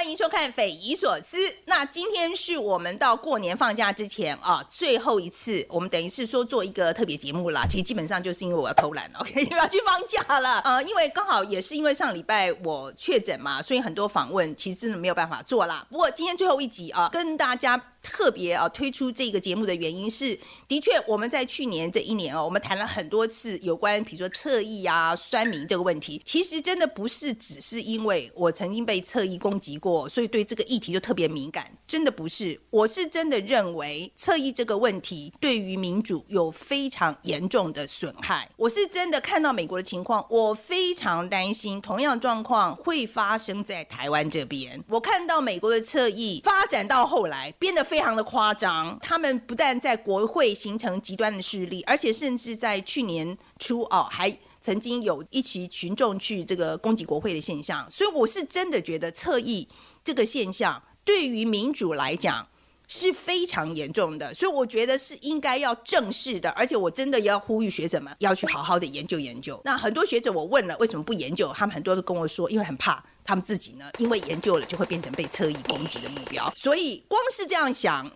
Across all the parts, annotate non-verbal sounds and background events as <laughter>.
欢迎收看《匪夷所思》。那今天是我们到过年放假之前啊，最后一次，我们等于是说做一个特别节目啦。其实基本上就是因为我要偷懒，OK，<laughs> 我要去放假了。呃，因为刚好也是因为上礼拜我确诊嘛，所以很多访问其实真的没有办法做啦。不过今天最后一集啊，跟大家。特别啊，推出这个节目的原因是，的确我们在去年这一年哦，我们谈了很多次有关，比如说侧翼啊、酸民这个问题。其实真的不是只是因为我曾经被侧翼攻击过，所以对这个议题就特别敏感。真的不是，我是真的认为侧翼这个问题对于民主有非常严重的损害。我是真的看到美国的情况，我非常担心同样状况会发生在台湾这边。我看到美国的侧翼发展到后来变得。非常的夸张，他们不但在国会形成极端的势力，而且甚至在去年初哦，还曾经有一起群众去这个攻击国会的现象。所以我是真的觉得侧翼这个现象对于民主来讲是非常严重的，所以我觉得是应该要正视的。而且我真的要呼吁学者们要去好好的研究研究。那很多学者我问了为什么不研究，他们很多都跟我说，因为很怕。他们自己呢，因为研究了，就会变成被侧翼攻击的目标。所以光是这样想，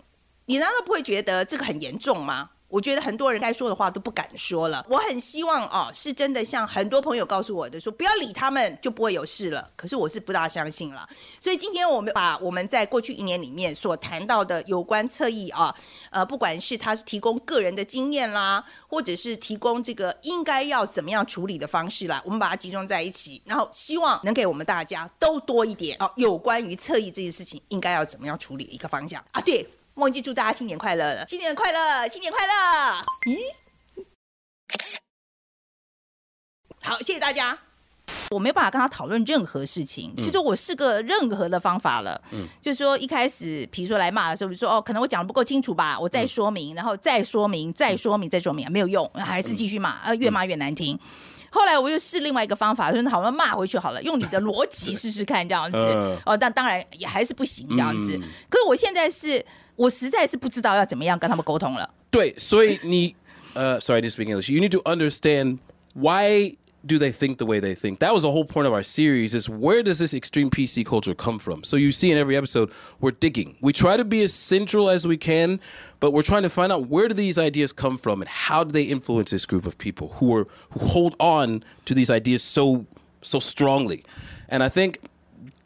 你难道不会觉得这个很严重吗？我觉得很多人该说的话都不敢说了。我很希望哦，是真的像很多朋友告诉我的，说不要理他们，就不会有事了。可是我是不大相信了。所以今天我们把我们在过去一年里面所谈到的有关侧翼啊，呃，不管是他是提供个人的经验啦，或者是提供这个应该要怎么样处理的方式啦，我们把它集中在一起，然后希望能给我们大家都多一点哦，有关于侧翼这件事情应该要怎么样处理的一个方向啊。对。忘记祝大家新年快乐了，新年快乐，新年快乐！咦，好，谢谢大家。我没有办法跟他讨论任何事情，其实我试过任何的方法了。嗯，就是说一开始，比如说来骂的时候，就说哦，可能我讲的不够清楚吧，我再说明，然后再说明，再说明，再说明，没有用，还是继续骂，呃，越骂越难听。后来我又试另外一个方法，说好了骂回去好了，用你的逻辑试试看这样子。哦，但当然也还是不行这样子。可是我现在是。我实在是不知道要怎么样跟他们沟通了。对，所以你呃，sorry to speak English. You need to understand why do they think the way they think? That was the whole point of our series is where does this extreme PC culture come from? So you see in every episode, we're digging. We try to be as central as we can, but we're trying to find out where do these ideas come from and how do they influence this group of people who are who hold on to these ideas so so strongly. And I think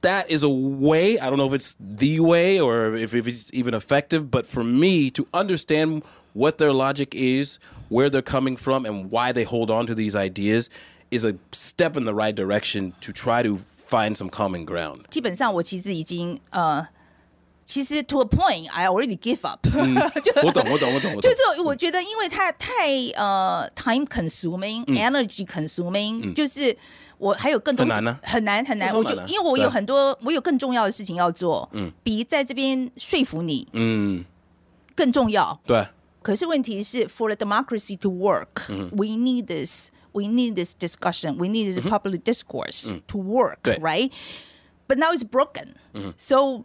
that is a way. I don't know if it's the way or if, if it's even effective, but for me to understand what their logic is, where they're coming from, and why they hold on to these ideas is a step in the right direction to try to find some common ground. 基本上我其实已经呃。其实 to a point I already give up，就我懂我懂我懂，就是我觉得因为它太呃 <laughs> time consuming energy consuming，就是 我还有更多很难呢，很难很难。我就因为我有很多，我有更重要的事情要做，嗯，比在这边说服你，嗯，更重要。对。可是问题是，for the democracy to work，we need this，we need this discussion，we need this public discourse to work，right？But now it's broken，so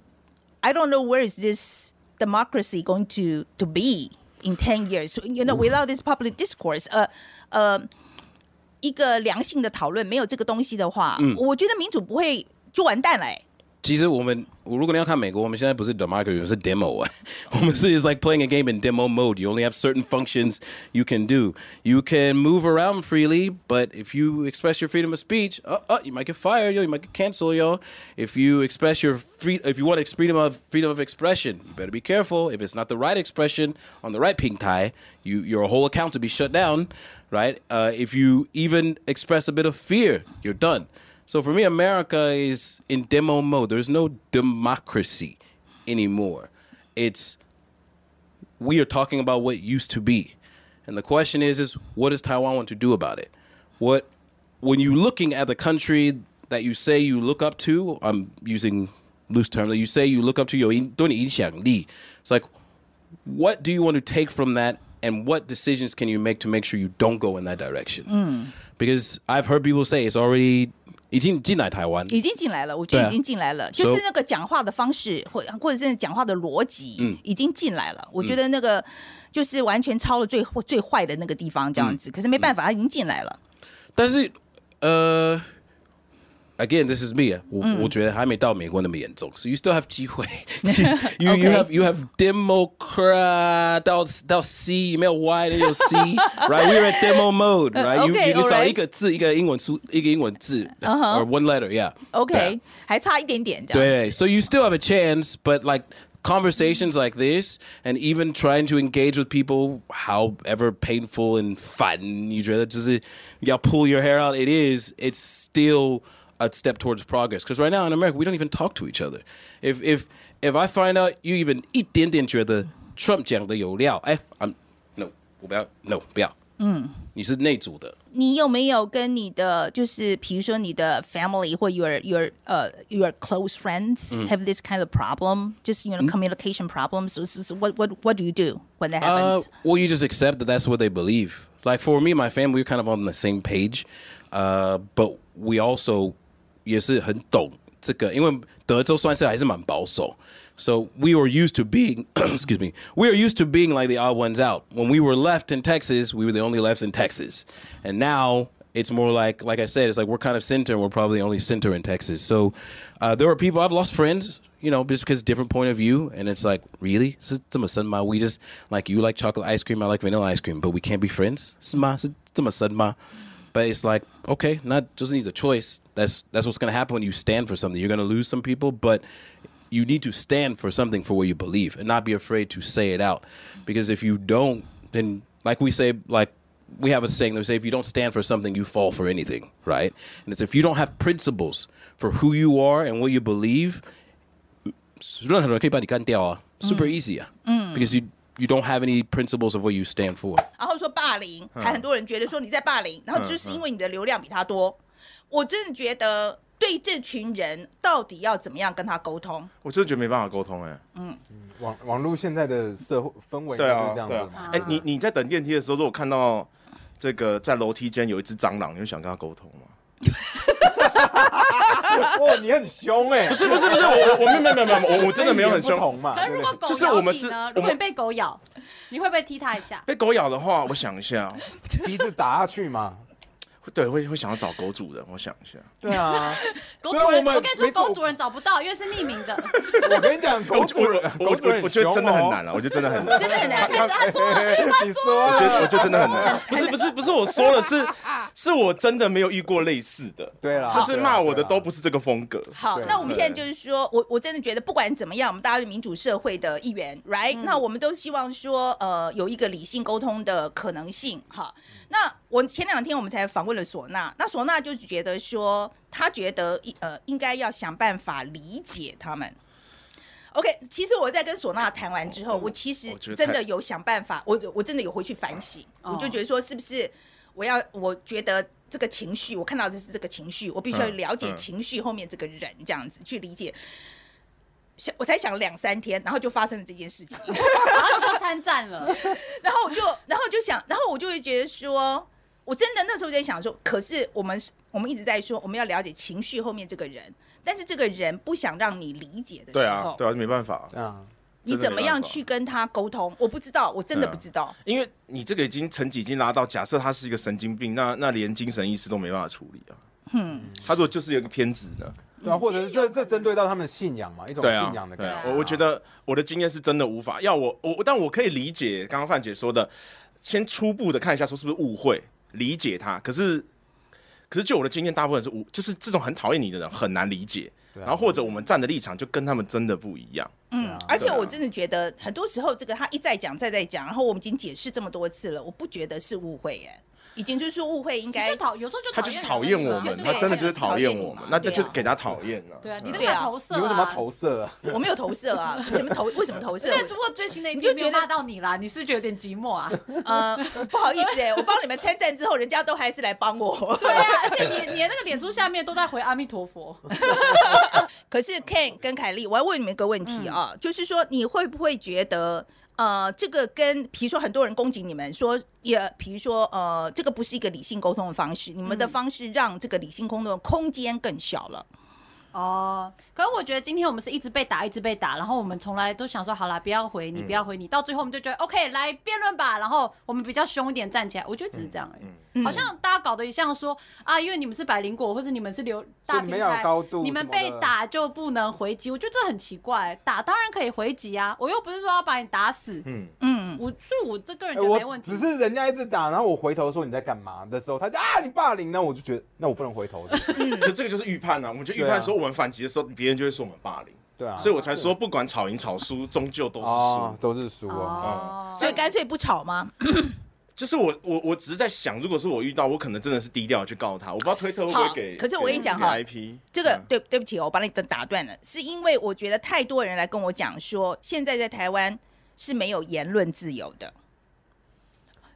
I don't know where is this democracy going to to be in ten years. You know, without this public discourse, 呃呃。 一个良性的讨论，没有这个东西的话，我觉得民主不会就完蛋了。其实我们，如果你要看美国，我们现在不是 democracy，是 demo 啊。我们是 <laughs> is like playing a game in demo mode. You only have certain functions you can do. You can move around freely, but if you express your freedom of speech, uh, uh, you might get fired, yo. You might get canceled, yo. If you express your free, if you want freedom of freedom of expression, you better be careful. If it's not the right expression on the right pink tie, you your whole account to be shut down right? Uh, if you even express a bit of fear, you're done. So for me, America is in demo mode. There's no democracy anymore. It's we are talking about what used to be. And the question is is what does Taiwan want to do about it? What when you're looking at the country that you say you look up to, I'm using loose terms, that you say you look up to your it's like what do you want to take from that and what decisions can you make to make sure you don't go in that direction? Mm. Because I've heard people say it's already 已经进来台湾，已经进来了，我觉得已经进来了，就是那个讲话的方式或或者是讲话的逻辑，嗯，已经进来了。我觉得那个就是完全超了最最坏的那个地方这样子，可是没办法，他已经进来了。但是呃，again, this is me. 我、我觉得还没到美国那么严重，so you still have 机会。you <laughs> you <laughs> Okay. have you have Democrat 到到 C 没有 Y 的有 C，right? <laughs> We're at demo mode, right? you Okay, you 你少 alright. 一个字，一个英文书，一个英文字 or one letter, yeah. OK， Yeah. 还差一点点这样。对，so you still have a chance, but like conversations like this, and even trying to engage with people, however painful and fun you dread it, you pull your hair out. It is. It's still a step towards progress. Because right now in America, we don't even talk to each other. If if if I find out you even 一点点觉得 Trump 讲的有料，哎，I'm no 我不要 no 不要，嗯，你是内组的。你有没有跟你的就是比如说你的 family 或 your your 呃、your close friends have this kind of problem? Just you know communication problems. So, so, so what what what do you do when that Uh, happens? well, you just accept that that's what they believe. Like for me, and my family, we're kind of on the same page, uh, but we also 也是很懂这个，因为德州算是还是蛮保守。So we were used to being, <clears throat> excuse me, we were used to being like the odd ones out. When we were left in Texas, we were the only left in Texas, and now it's more like, like I said, it's like we're kind of center, and we're probably the only center in Texas. So uh, there are people I've lost friends you know, just because different point of view, and it's like, really, this is 这么深吗? We just like you like chocolate ice cream, I like vanilla ice cream, but we can't be friends. 是吗？是这么深吗? But it's like, okay, not just needs a choice. That's that's what's gonna happen when you stand for something. You're gonna lose some people, but you need to stand for something for what you believe and not be afraid to say it out. Because if you don't, then like we say, like we have a saying that we say if you don't stand for something, you fall for anything, right? And it's if you don't have principles for who you are and what you believe, super easy. Mm. Because you you don't have any principles of what you stand for. 然后说霸凌，还很多人觉得说你在霸凌，然后就是因为你的流量比他多。我真的觉得对这群人到底要怎么样跟他沟通？我真的觉得没办法沟通哎、嗯网网络现在的社会氛围对啊就是这，样对啊子嘛。。哎、你你在等电梯的时候，如果看到这个在楼梯间有一只蟑螂，你会想跟他沟通吗？<laughs> 哇，<laughs> 你很凶哎！不是不是不是，我我我没有没有没有没有，我我真的没有很凶。嘛。可是如果狗就是咬我们是如果你被狗咬，你会不会踢它一下？被狗咬的话，我想一下，<laughs> 鼻子打下去嘛。对，会会想要找狗主人，我想一下。对啊，<laughs> 狗主人，我跟你说，狗主人找不到，因为是匿名的。<laughs> 我跟你讲，狗主人，我我狗主人我我觉得真的很难了。我觉得真的很难。真的很难。他说了，你说我觉得我，觉得真的很难。不是不是不是我说了，是是我真的没有遇过类似的。对啦，就是骂我的都不是这个风格。好，那我们现在就是说，我我真的觉得，不管怎么样，我们大家是民主社会的一员，right？、那我们都希望说，呃，有一个理性沟通的可能性。哈，那我前两天我们才访问了唢呐，那唢呐就觉得说，他觉得呃应该要想办法理解他们。OK，其实我在跟唢呐谈完之后，我其实真的有想办法，我我真的有回去反省，哦我就觉得说，是不是我要，我觉得这个情绪，我看到的是这个情绪，我必须要嗯了解嗯情绪后面这个人，这样子去理解。想我才想了两三天，然后就发生了这件事情，<laughs> 然后你就参战了。<laughs> 然后我就，然后就想，然后我就会觉得说，我真的那时候在想说，可是我们我们一直在说我们要了解情绪后面这个人，但是这个人不想让你理解的时候，对啊，对啊，没办法，啊，你怎么样去跟他沟通？我不知道，我真的不知道。因为你这个已经成绩已经拉到，假设他是一个神经病，那那连精神医师都没办法处理啊。嗯，他如果就是有一个偏执呢？对啊，或者是这这针对到他们的信仰嘛，一种信仰的，感觉。，我我觉得我的经验是真的无法要我我，但我可以理解刚刚范姐说的，先初步的看一下说是不是误会，理解他。可是可是就我的经验，大部分是无，就是这种很讨厌你的人很难理解。啊然后或者我们站的立场就跟他们真的不一样。嗯，而且我真的觉得很多时候这个他一再讲再再讲，然后我们已经解释这么多次了，我不觉得是误会耶，已经就是说误会应该就讨有时候就他就是讨厌我们，他真的就是讨厌我们那那就对啊给他讨厌了。对啊，你那对啊个投射啊，你为什么要投射啊？我没有投射啊，<laughs> 怎么投？为什么投射？对，不过最新的一你就骂到你啦，你是不是觉得有点寂寞啊？呃，不好意思哎，我帮你们参战之后，人家都还是来帮我。对啊，而且你你的那个脸书下面都在回阿弥陀佛，<laughs> 可是 Ken 跟凯莉，我要问你们一个问题啊，就是说你会不会觉得？呃，这个跟比如说很多人攻击你们说，也比如说呃，这个不是一个理性沟通的方式，你们的方式让这个理性沟通的空间更小了。哦，可是我觉得今天我们是一直被打，一直被打，然后我们从来都想说，好啦，不要回你，不要回你，到最后我们就觉得 OK，来辩论吧，然后我们比较凶一点站起来，我觉得只是这样而已。嗯。好像大家搞得像说啊，因为你们是百灵果，或者你们是流大平台高度，你们被，打就不能回击，我觉得这很奇怪。打当然可以回击啊，我又不是说要把你打死，嗯，嗯，我所以我这个人哎觉得没问题。只是人家一直打，然后我回头说你在干嘛的时候，他就啊你霸凌，那我就觉得那我不能回头的，<laughs> 可这个就是预判啊，我们就预判说我们反击的时候，别人就会说我们霸凌，对啊，所以我才说不管吵赢吵输，终究都是输。哦都是输哦。哦，所以干脆不吵吗？<coughs> 就是我我我只是在想，如果是我遇到，我可能真的是低调去告他，我不知道推特会不会好给。可是我跟你讲给哈 IP 这个嗯对对不起哦，我把你打断了，是因为我觉得太多人来跟我讲说，现在在台湾是没有言论自由的。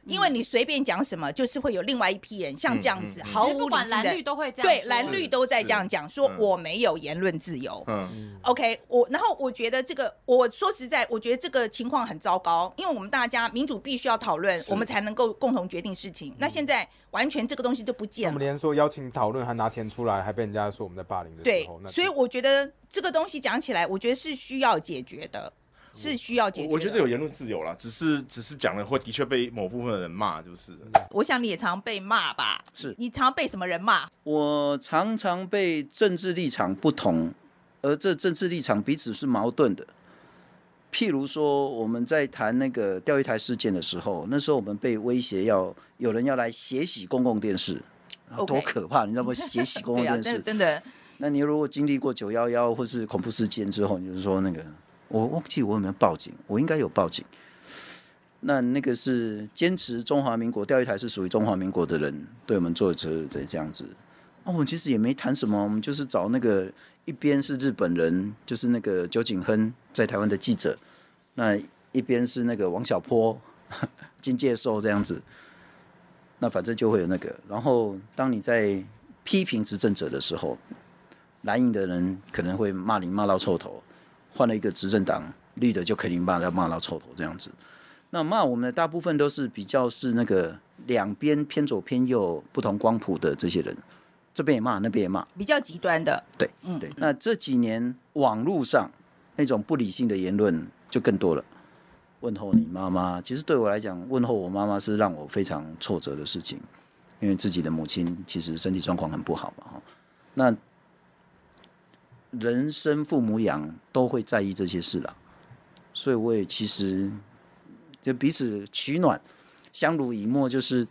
因为你随便讲什么，就是会有另外一批人像这样子嗯嗯嗯毫无理性的管蓝绿，都会这样对蓝绿都在这样讲，说嗯我没有言论自由。嗯 OK，我然后我觉得这个，我说实在，我觉得这个情况很糟糕，因为我们大家民主必须要讨论，我们才能够共同决定事情。那现在完全这个东西就不见了。我们连说邀请讨论还拿钱出来，还被人家说我们在霸凌的对时候，那，所以我觉得这个东西讲起来，我觉得是需要解决的，是需要解决的。我我觉得有言论自由啦，只是只是讲了会的确被某部分的人骂，就是我想你也常被骂吧？是你常被什么人骂？我常常被政治立场不同，而这政治立场彼此是矛盾的。譬如说，我们在谈那个钓鱼台事件的时候，那时候我们被威胁要有人要来血洗公共电视，多可怕！你知道吗？血洗公共 <laughs> 电视，真的真的，那你如果经历过九幺幺或是恐怖事件之后，你就是说那个，我忘记我有没有报警，我应该有报警。那那个是坚持中华民国钓鱼台是属于中华民国的人对我们做的的这样子。啊，我们其实也没谈什么，我们就是找那个一边是日本人，就是那个酒井亨在台湾的记者，那一边是那个王小波、<laughs> 金介寿这样子。那反正就会有那个，然后当你在批评执政者的时候，蓝营的人可能会骂你骂到臭头，换了一个执政党，绿的就肯定骂要骂到臭头这样子。那骂我们的大部分都是比较是那个两边偏左偏右、不同光谱的这些人，这边也骂，那边也骂。比较极端的。对，对。那这几年网络上那种不理性的言论就更多了。问候你妈妈，其实对我来讲，问候我妈妈是让我非常挫折的事情，因为自己的母亲其实身体状况很不好嘛，哈。那人生父母养都会在意这些事啦，所以我也其实就彼此取暖，相濡以沫，就是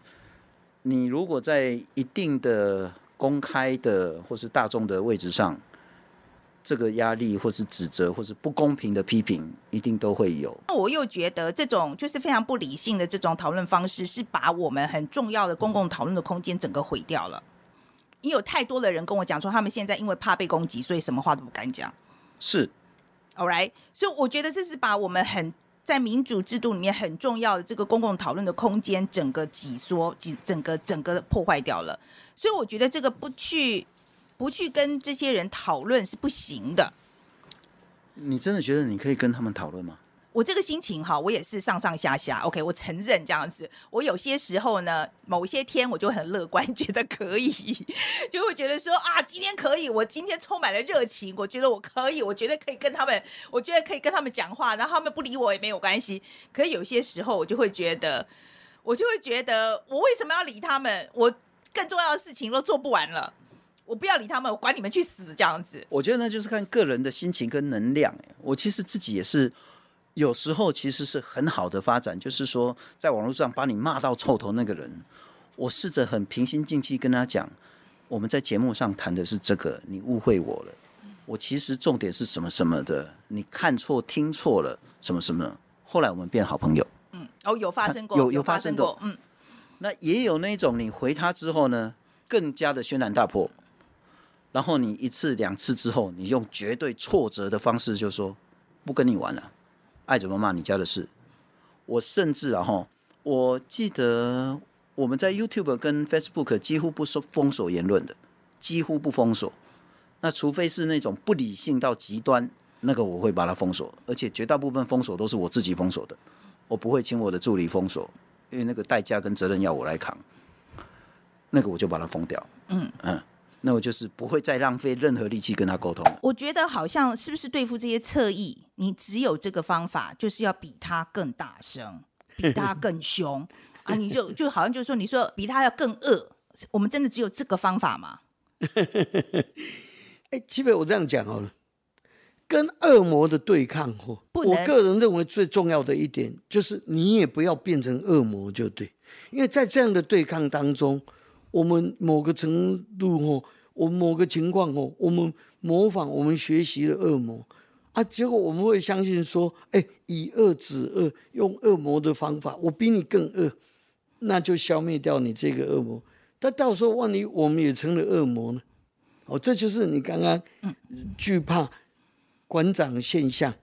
你如果在一定的公开的或是大众的位置上，这个压力或是指责或是不公平的批评，一定都会有。那我又觉得这种就是非常不理性的这种讨论方式，是把我们很重要的公共讨论的空间整个毁掉了。因为有太多的人跟我讲说，他们现在因为怕被攻击，所以什么话都不敢讲。是 All right，所以我觉得这是把我们很在民主制度里面很重要的这个公共讨论的空间整个挤缩、挤整个整个破坏掉了。所以我觉得这个不去不去跟这些人讨论是不行的。你真的觉得你可以跟他们讨论吗？我这个心情哈，我也是上上下下。OK，我承认这样子。我有些时候呢，某些天我就很乐观，<laughs> 觉得可以，就会觉得说啊，今天可以，我今天充满了热情，我觉得我可以，我觉得可以跟他们，我觉得可以跟他们讲话，然后他们不理我也没有关系。可是有些时候，我就会觉得，我就会觉得，我为什么要理他们？我更重要的事情都做不完了，我不要理他们，我管你们去死，这样子。我觉得呢，就是看个人的心情跟能量。哎我其实自己也是，有时候其实是很好的发展，就是说，在网络上把你骂到臭头那个人，我试着很平心静气跟他讲，我们在节目上谈的是这个，你误会我了。我其实重点是什么什么的，你看错听错了什么什么。后来我们变好朋友。嗯哦，有发生过，有有发发生过过，嗯。那也有那种你回他之后呢，更加的轩然大波，然后你一次两次之后，你用绝对挫折的方式就说不跟你玩了，爱怎么骂你家的事。我甚至啊哈，我记得我们在 YouTube 跟 Facebook 几乎不说封锁言论的，几乎不封锁。那除非是那种不理性到极端，那个我会把它封锁，而且绝大部分封锁都是我自己封锁的，我不会请我的助理封锁。因为那个代价跟责任要我来扛，那个我就把它封掉。嗯嗯，那我就是不会再浪费任何力气跟他沟通。我觉得好像是不是对付这些侧翼，你只有这个方法，就是要比他更大声，比他更凶 <laughs> 啊！你就就好像就是说，你说比他要更恶，我们真的只有这个方法吗？<laughs> 哎，基本我这样讲好了，跟恶魔的对抗哦，我个人认为最重要的一点就是你也不要变成恶魔就对，因为在这样的对抗当中，我们某个程度哦，我们某个情况哦，我们模仿我们学习了恶魔啊，结果我们会相信说，哎，以恶止恶，用恶魔的方法，我比你更恶，那就消灭掉你这个恶魔。但到时候万一我们也成了恶魔呢？哦，这就是你刚刚惧怕馆长现象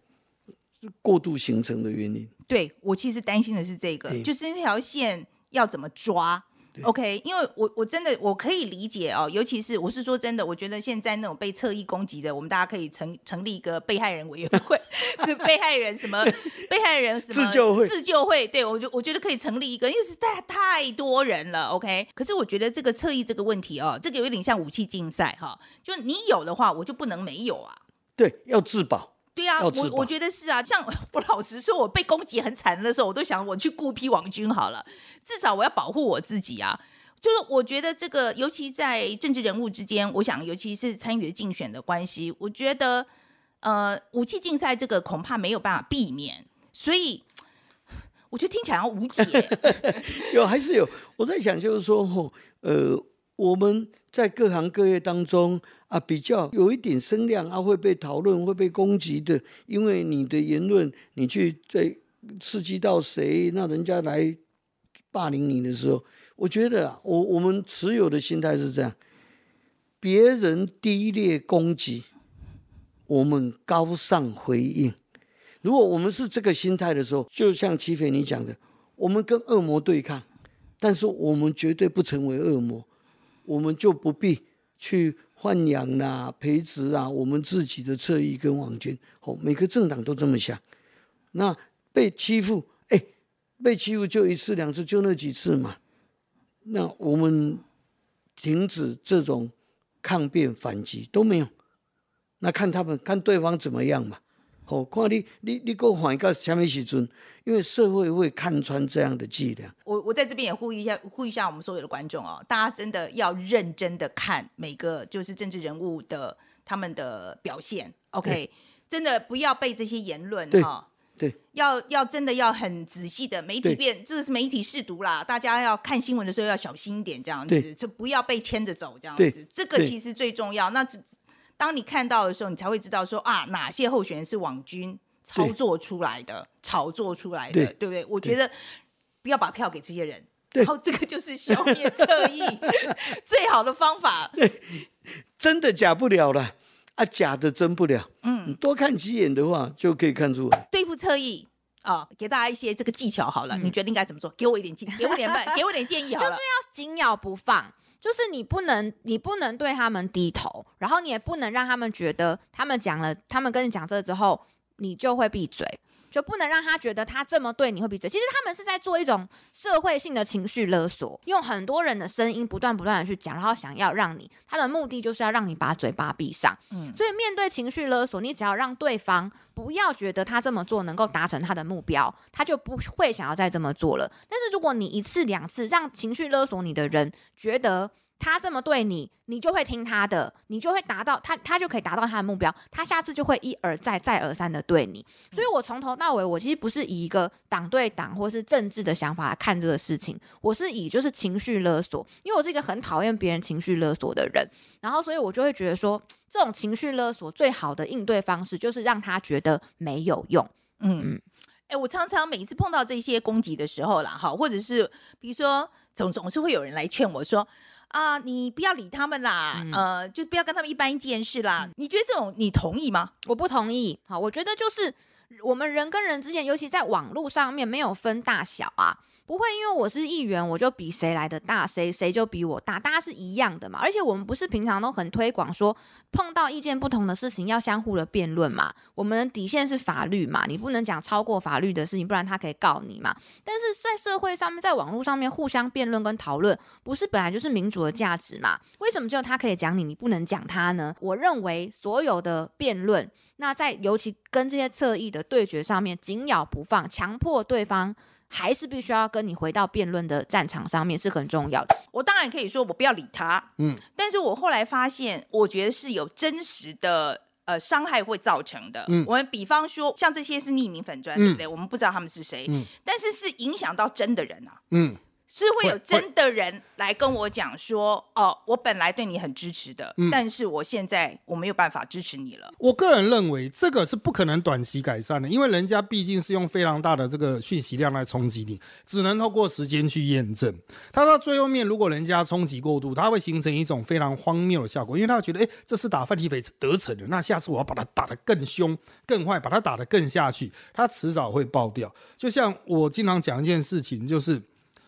过度形成的原因。对我其实担心的是这个，就是那条线要怎么抓。OK，因为我我真的我可以理解哦，尤其是我是说真的，我觉得现在那种被侧翼攻击的，我们大家可以成成立一个被害人委员会，<laughs> 对被害人什么 <laughs> 被害人什么自救会自救会，对我就我觉得可以成立一个，因为是太太多人了。OK，可是我觉得这个侧翼这个问题哦，这个有点像武器竞赛哈，就你有的话，我就不能没有啊。对，要自保。对啊，我我觉得是啊，像我老实说，我被攻击很惨的时候，我都想我去雇一批王军好了，至少我要保护我自己啊。就是我觉得这个，尤其在政治人物之间，我想尤其是参与竞选的关系，我觉得呃，武器竞赛这个恐怕没有办法避免，所以我觉得听起来好像无解。<laughs> 有还是有，我在想就是说，吼，呃，我们在各行各业当中啊，比较有一点声量啊，会被讨论、会被攻击的，因为你的言论，你去在刺激到谁，那人家来霸凌你的时候，我觉得啊，我我们持有的心态是这样：别人低劣攻击，我们高尚回应。如果我们是这个心态的时候，就像齐斐你讲的，我们跟恶魔对抗，但是我们绝对不成为恶魔，我们就不必去豢养啦、培植啊我们自己的侧翼跟网军。哦，每个政党都这么想。那被欺负，哎，被欺负就一次两次，就那几次嘛。那我们停止这种抗辩反击都没有，那看他们看对方怎么样嘛。哦，看你你你给我反到什么时阵？因为社会会看穿这样的伎俩。我我在这边也呼吁一下，呼吁一下我们所有的观众哦，大家真的要认真的看每个就是政治人物的他们的表现，OK，真的不要被这些言论对哈。对，要要真的要很仔细的媒体变，这是媒体试读啦，大家要看新闻的时候要小心一点，这样子就不要被牵着走，这样子，这个其实最重要。那只当你看到的时候，你才会知道说啊，哪些候选人是网军操作出来的、炒作出来的，对对不对？我觉得不要把票给这些人。然后这个就是消灭侧翼 <laughs> 最好的方法。真的假不了了啊，假的真不了。嗯，你多看几眼的话，就可以看出来。对付侧翼啊，给大家一些这个技巧好了，你觉得应该怎么做？给我一点建，给我一点办，给我一点建议好了。<laughs> 就是要紧咬不放，就是你不能，你不能对他们低头，然后你也不能让他们觉得他们讲了，他们跟你讲这之后，你就会闭嘴。就不能让他觉得他这么对你会闭嘴。其实他们是在做一种社会性的情绪勒索，用很多人的声音不断不断的去讲，然后想要让你，他的目的就是要让你把嘴巴闭上。嗯所以面对情绪勒索，你只要让对方不要觉得他这么做能够达成他的目标，他就不会想要再这么做了。但是如果你一次两次让情绪勒索你的人觉得他这么对你，你就会听他的，你就会达到他，他就可以达到他的目标，他下次就会一而再、再而三的对你。所以我从头到尾，我其实不是以一个党对党或是政治的想法来看这个事情，我是以就是情绪勒索，因为我是一个很讨厌别人情绪勒索的人，然后所以我就会觉得说，这种情绪勒索最好的应对方式就是让他觉得没有用。嗯，哎、我常常每一次碰到这些攻击的时候啦，哈，或者是比如说总总是会有人来劝我说。啊，你不要理他们啦，嗯呃，就不要跟他们一般见识啦。你觉得这种你同意吗？我不同意。好，我觉得就是我们人跟人之间，尤其在网络上面，没有分大小啊。不会因为我是议员，我就比谁来的大，谁谁就比我大，大家是一样的嘛。而且我们不是平常都很推广说，碰到意见不同的事情要相互的辩论嘛。我们的底线是法律嘛，你不能讲超过法律的事情，不然他可以告你嘛。但是在社会上面，在网络上面互相辩论跟讨论，不是本来就是民主的价值嘛？为什么只有他可以讲你，你不能讲他呢？我认为所有的辩论，那在尤其跟这些侧翼的对决上面，紧咬不放，强迫对方。还是必须要跟你回到辩论的战场上面是很重要的。我当然可以说我不要理他，嗯，但是我后来发现，我觉得是有真实的呃伤害会造成的。嗯，我们比方说像这些是匿名粉砖，对不对？我们不知道他们是谁，嗯，但是是影响到真的人啊，嗯。是会有真的人来跟我讲说，哦，我本来对你很支持的，但是我现在我没有办法支持你了。我个人认为这个是不可能短期改善的，因为人家毕竟是用非常大的这个讯息量来冲击你，只能透过时间去验证。他到最后面，如果人家冲击过度，他会形成一种非常荒谬的效果，因为他觉得，哎，这次打范体匪得逞了，那下次我要把他打得更凶、更坏，把他打得更下去，他迟早会爆掉。就像我经常讲一件事情，就是。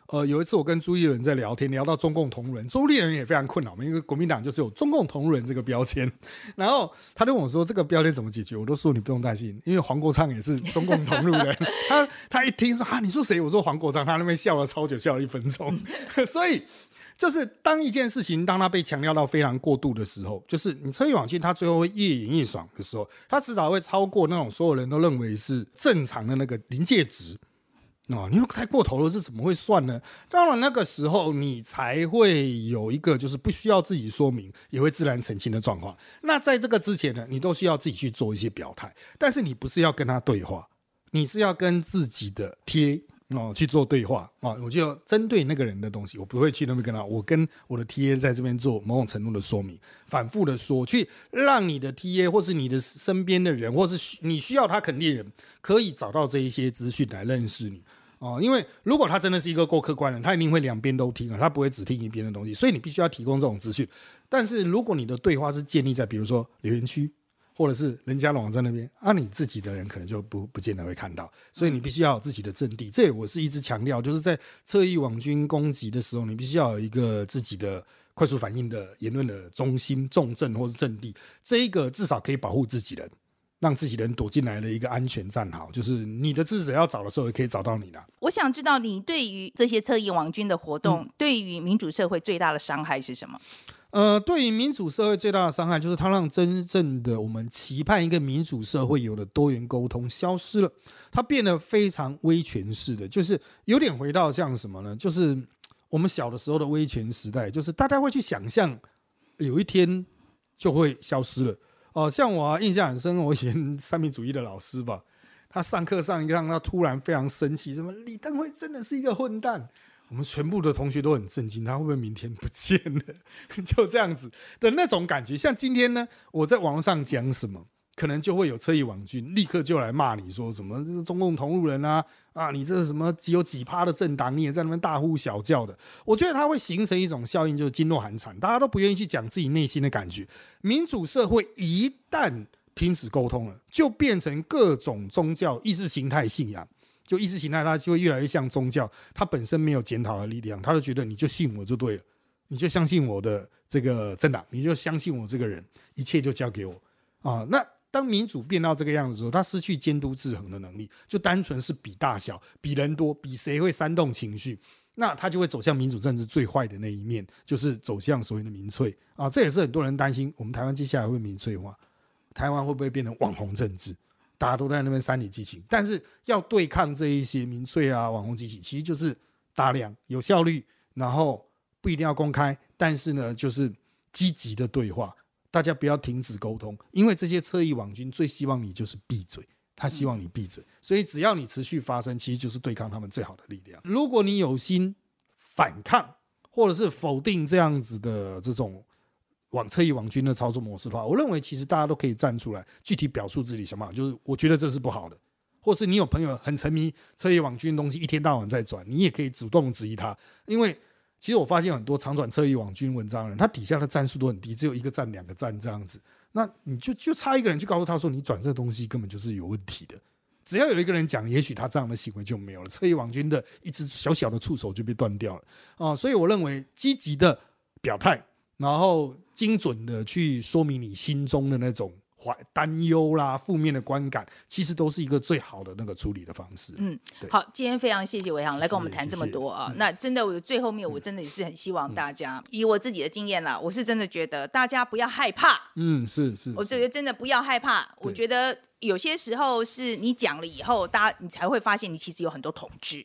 呃，有一次我跟朱立伦在聊天，聊到中共同仁，朱立伦也非常困扰嘛，因为国民党就是有中共同仁这个标签，然后他就问我说这个标签怎么解决？我都说你不用担心，因为黄国昌也是中共同路人。<laughs> 他他一听说啊，你说谁？我说黄国昌，他那边笑了超久，笑了一分钟。<laughs> 所以就是当一件事情当他被强调到非常过度的时候，就是你车一往进，他最后会越演越爽的时候，他迟早会超过那种所有人都认为是正常的那个临界值。哦，你又太过头了，这怎么会算呢？到了那个时候，你才会有一个就是不需要自己说明，也会自然澄清的状况。那在这个之前呢，你都需要自己去做一些表态，但是你不是要跟他对话，你是要跟自己的贴哦去做对话啊。我就针对那个人的东西，我不会去那边跟他，我跟我的 T A 在这边做某种程度的说明，反复的说，去让你的 T A 或是你的身边的人，或是你需要他肯定人，可以找到这一些资讯来认识你。哦，因为如果他真的是一个够客观的，他一定会两边都听啊，他不会只听一边的东西，所以你必须要提供这种资讯。但是如果你的对话是建立在比如说留言区，或者是人家网站那边，啊，你自己的人可能就不不见得会看到，所以你必须要有自己的阵地。这我是一直强调，就是在侧翼网军攻击的时候，你必须要有一个自己的快速反应的言论的中心、重镇或是阵地，这一个至少可以保护自己人。让自己人躲进来的一个安全站好，就是你的支持者要找的时候也可以找到你的。我想知道你对于这些侧翼网军的活动，对于民主社会最大的伤害是什么？呃，对于民主社会最大的伤害，就是它让真正的我们期盼一个民主社会有的多元沟通消失了，它变得非常威权式的，就是有点回到像什么呢？就是我们小的时候的威权时代，就是大家会去想象有一天就会消失了。哦，像我印象很深，我以前三民主义的老师吧，他上课上一上，他突然非常生气，什么李登辉真的是一个混蛋，我们全部的同学都很震惊，他会不会明天不见了？<laughs> 就这样子的那种感觉。像今天呢，我在网上讲什么？可能就会有侧翼网军立刻就来骂你说什么这是中共同路人啊啊！你这是什么只有几趴的政党，你也在那边大呼小叫的。我觉得它会形成一种效应，就是噤若寒蝉，大家都不愿意去讲自己内心的感觉。民主社会一旦停止沟通了，就变成各种宗教意识形态信仰，就意识形态它就会越来越像宗教，它本身没有检讨的力量，他就觉得你就信我就对了，你就相信我的这个政党，你就相信我这个人，一切就交给我啊，那。当民主变到这个样子的时候，他失去监督制衡的能力，就单纯是比大小、比人多、比谁会煽动情绪，那他就会走向民主政治最坏的那一面，就是走向所谓的民粹啊。这也是很多人担心，我们台湾接下来会民粹化，台湾会不会变成网红政治？大家都在那边煽你激情，但是要对抗这一些民粹啊、网红激情，其实就是大量、有效率，然后不一定要公开，但是呢，就是积极的对话。大家不要停止沟通，因为这些侧翼网军最希望你就是闭嘴，他希望你闭嘴，所以只要你持续发声，其实就是对抗他们最好的力量。如果你有心反抗，或者是否定这样子的这种网侧翼网军的操作模式的话，我认为其实大家都可以站出来，具体表述自己想法，就是我觉得这是不好的，或是你有朋友很沉迷侧翼网军的东西，一天到晚在转，你也可以主动质疑他，因为。其实我发现很多长转侧翼网军文章的人，他底下的战术都很低，只有一个站、两个站这样子。那你就就差一个人去告诉他说，你转这东西根本就是有问题的。只要有一个人讲，也许他这样的行为就没有了，侧翼网军的一只小小的触手就被断掉了啊、所以我认为积极的表态，然后精准的去说明你心中的那种怀担忧啦、负面的观感，其实都是一个最好的那个处理的方式。嗯，好，今天非常谢谢伟航谢来跟我们谢谈这么多啊。嗯那真的，我的最后面我真的也是很希望大家，以我自己的经验啦，我是真的觉得大家不要害怕，嗯，是是，我是觉得真的不要害怕。我对觉得有些时候是你讲了以后，大家你才会发现你其实有很多统治。